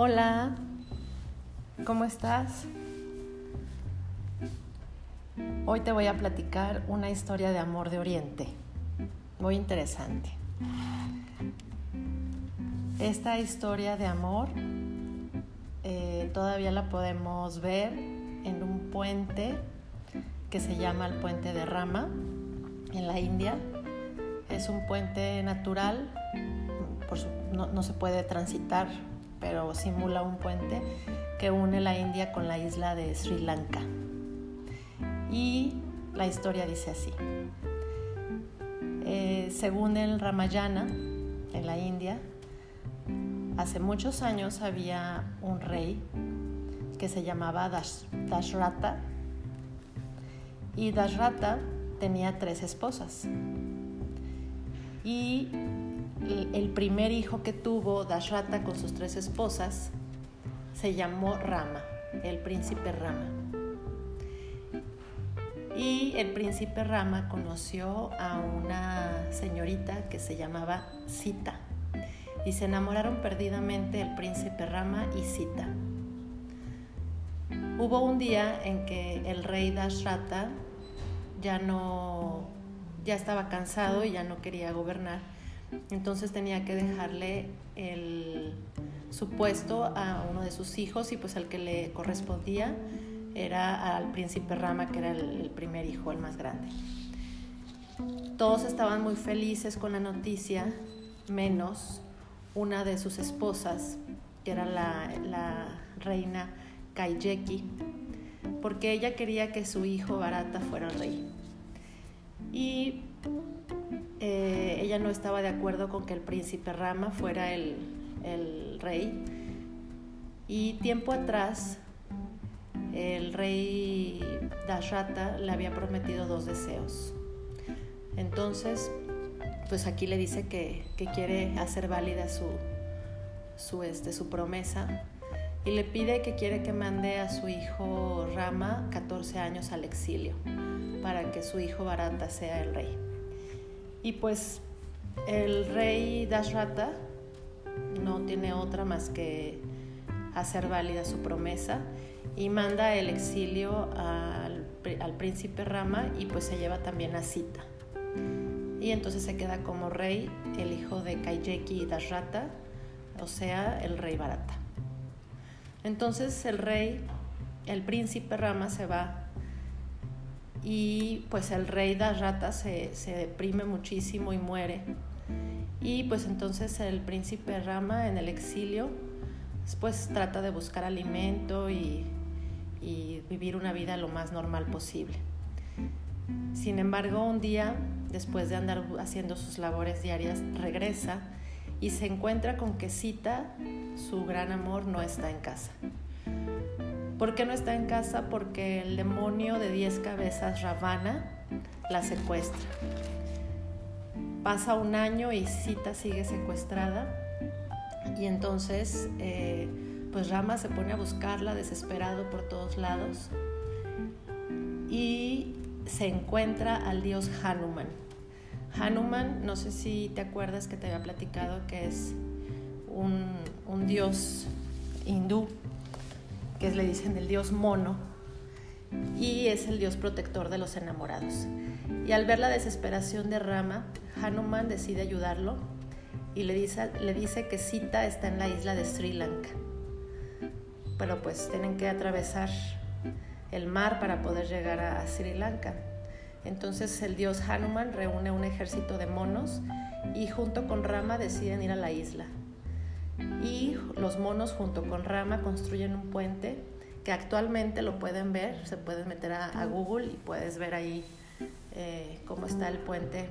Hola, ¿cómo estás? Hoy te voy a platicar una historia de amor de Oriente, muy interesante. Esta historia de amor eh, todavía la podemos ver en un puente que se llama el puente de Rama en la India. Es un puente natural, no se puede transitar pero simula un puente que une la India con la isla de Sri Lanka. Y la historia dice así. Eh, según el Ramayana, en la India, hace muchos años había un rey que se llamaba Dash, Dashrata y Dashrata tenía tres esposas. Y el primer hijo que tuvo Dashrata con sus tres esposas se llamó Rama, el príncipe Rama. Y el príncipe Rama conoció a una señorita que se llamaba Sita. Y se enamoraron perdidamente el príncipe Rama y Sita. Hubo un día en que el rey Dashrata ya no ya estaba cansado y ya no quería gobernar entonces tenía que dejarle el, su puesto a uno de sus hijos y pues al que le correspondía era al príncipe Rama, que era el, primer hijo, el más grande. Todos estaban muy felices con la noticia, menos una de sus esposas, que era la, la reina Kaijeki, porque ella quería que su hijo Barata fuera el rey. Y eh, ella no estaba de acuerdo con que el príncipe Rama fuera el, rey. Y tiempo atrás, el rey Dashrata le había prometido dos deseos. Entonces, pues aquí le dice que, quiere hacer válida su, su, este, su promesa y le pide que quiere que mande a su hijo Rama 14 años al exilio para que su hijo Barata sea el rey. Y pues el rey Dashrata no tiene otra más que hacer válida su promesa y manda el exilio al, príncipe Rama y pues se lleva también a Sita. Y entonces se queda como rey el hijo de Kaijeki y Dashrata, o sea, el rey Barata. Entonces el rey, el príncipe Rama se va y pues el rey Dashrata se, se deprime muchísimo y muere. Y pues entonces el príncipe Rama en el exilio pues trata de buscar alimento y, y vivir una vida lo más normal posible. Sin embargo, un día, después de andar haciendo sus labores diarias, regresa y se encuentra con que Sita, su gran amor, no está en casa. ¿Por qué no está en casa? Porque el demonio de diez cabezas, Ravana, la secuestra. Pasa un año y Sita sigue secuestrada y entonces eh, pues Rama se pone a buscarla desesperado por todos lados y se encuentra al dios Hanuman. Hanuman, no sé si te acuerdas que te había platicado que es un, un dios hindú que le dicen el dios mono, y es el dios protector de los enamorados. Y al ver la desesperación de Rama, Hanuman decide ayudarlo y le dice, le dice que Sita está en la isla de Sri Lanka. Pero pues tienen que atravesar el mar para poder llegar a Sri Lanka. Entonces el dios Hanuman reúne un ejército de monos y junto con Rama deciden ir a la isla los monos junto con Rama construyen un puente que actualmente lo pueden ver, se pueden meter a, Google y puedes ver ahí eh, cómo está el puente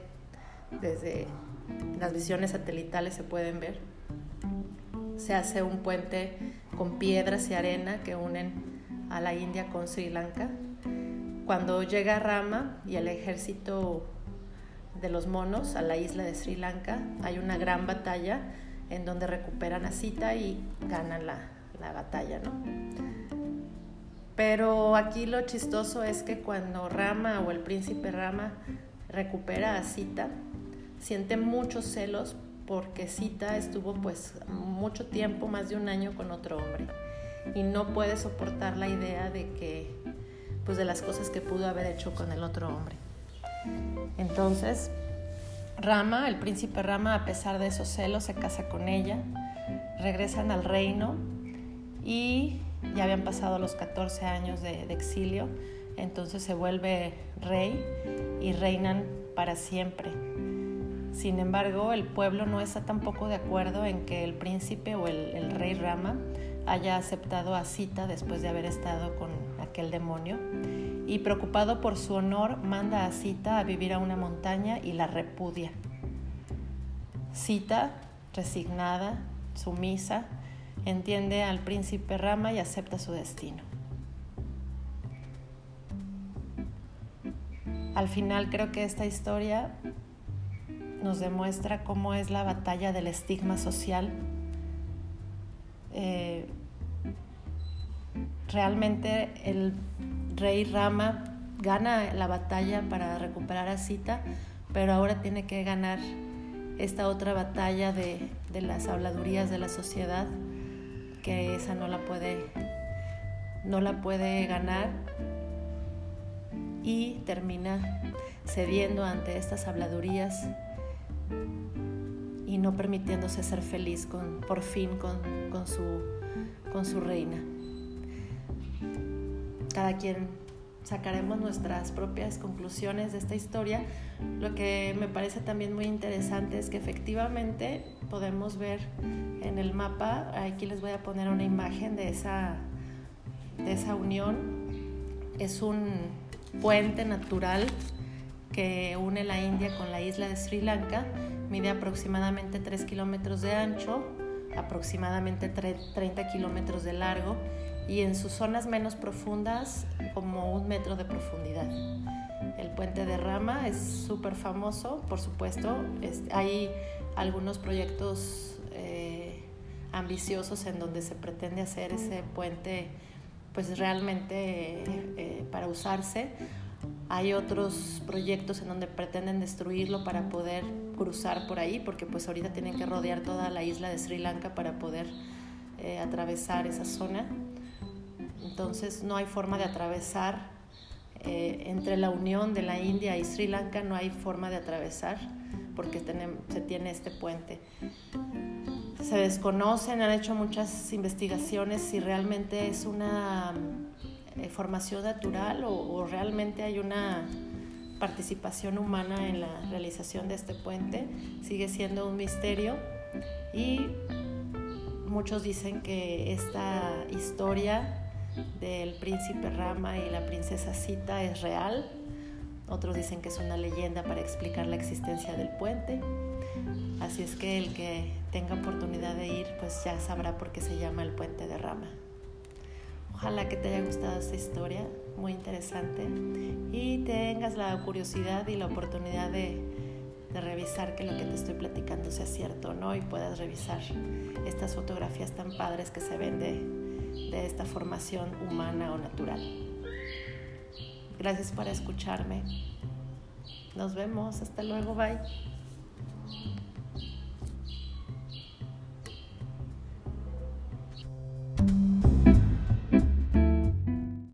desde las visiones satelitales se pueden ver. Se hace un puente con piedras y arena que unen a la India con Sri Lanka. Cuando llega Rama y el ejército de los monos a la isla de Sri Lanka, hay una gran batalla en donde recuperan a Cita y ganan la, la batalla, ¿no? Pero aquí lo chistoso es que cuando Rama o el príncipe Rama recupera a Cita, siente muchos celos porque Sita estuvo pues mucho tiempo, más de un año con otro hombre y no puede soportar la idea de que pues de las cosas que pudo haber hecho con el otro hombre. Entonces, Rama, el príncipe Rama, a pesar de esos celos, se casa con ella, regresan al reino y ya habían pasado los 14 años de, de exilio, entonces se vuelve rey y reinan para siempre. Sin embargo, el pueblo no está tampoco de acuerdo en que el príncipe o el, rey Rama haya aceptado a Sita después de haber estado con aquel demonio y preocupado por su honor manda a Sita a vivir a una montaña y la repudia. Sita, resignada, sumisa, entiende al príncipe Rama y acepta su destino. Al final creo que esta historia nos demuestra cómo es la batalla del estigma social. Eh, realmente el rey Rama gana la batalla para recuperar a Sita, pero ahora tiene que ganar esta otra batalla de, de las habladurías de la sociedad, que esa no la puede, no la puede ganar y termina cediendo ante estas habladurías y no permitiéndose ser feliz con, por fin con, con, su, con su reina. Cada quien sacaremos nuestras propias conclusiones de esta historia. Lo que me parece también muy interesante es que efectivamente podemos ver en el mapa, aquí les voy a poner una imagen de esa, de esa unión. Es un puente natural que une la India con la isla de Sri Lanka. Mide aproximadamente 3 kilómetros de ancho, aproximadamente 30 kilómetros de largo y en sus zonas menos profundas como un metro de profundidad. El puente de Rama es súper famoso, por supuesto. hay algunos proyectos eh, ambiciosos en donde se pretende hacer ese puente pues realmente eh, para usarse hay otros proyectos en donde pretenden destruirlo para poder cruzar por ahí, porque pues ahorita tienen que rodear toda la isla de Sri Lanka para poder eh, atravesar esa zona. Entonces no hay forma de atravesar eh, entre la unión de la India y Sri Lanka, no hay forma de atravesar porque se tiene este puente. Se desconocen, han hecho muchas investigaciones si realmente es una eh, formación natural o, realmente hay una participación humana en la realización de este puente. Sigue siendo un misterio y muchos dicen que esta historia del príncipe Rama y la princesa Sita es real. Otros dicen que es una leyenda para explicar la existencia del puente. Así es que el que tenga oportunidad de ir, pues ya sabrá por qué se llama el puente de Rama. Ojalá que te haya gustado esta historia, muy interesante, y tengas la curiosidad y la oportunidad de, revisar que lo que te estoy platicando sea cierto, ¿no? Y puedas revisar estas fotografías tan padres que se ven de, de esta formación humana o natural. Gracias por escucharme. Nos vemos. Hasta luego. Bye.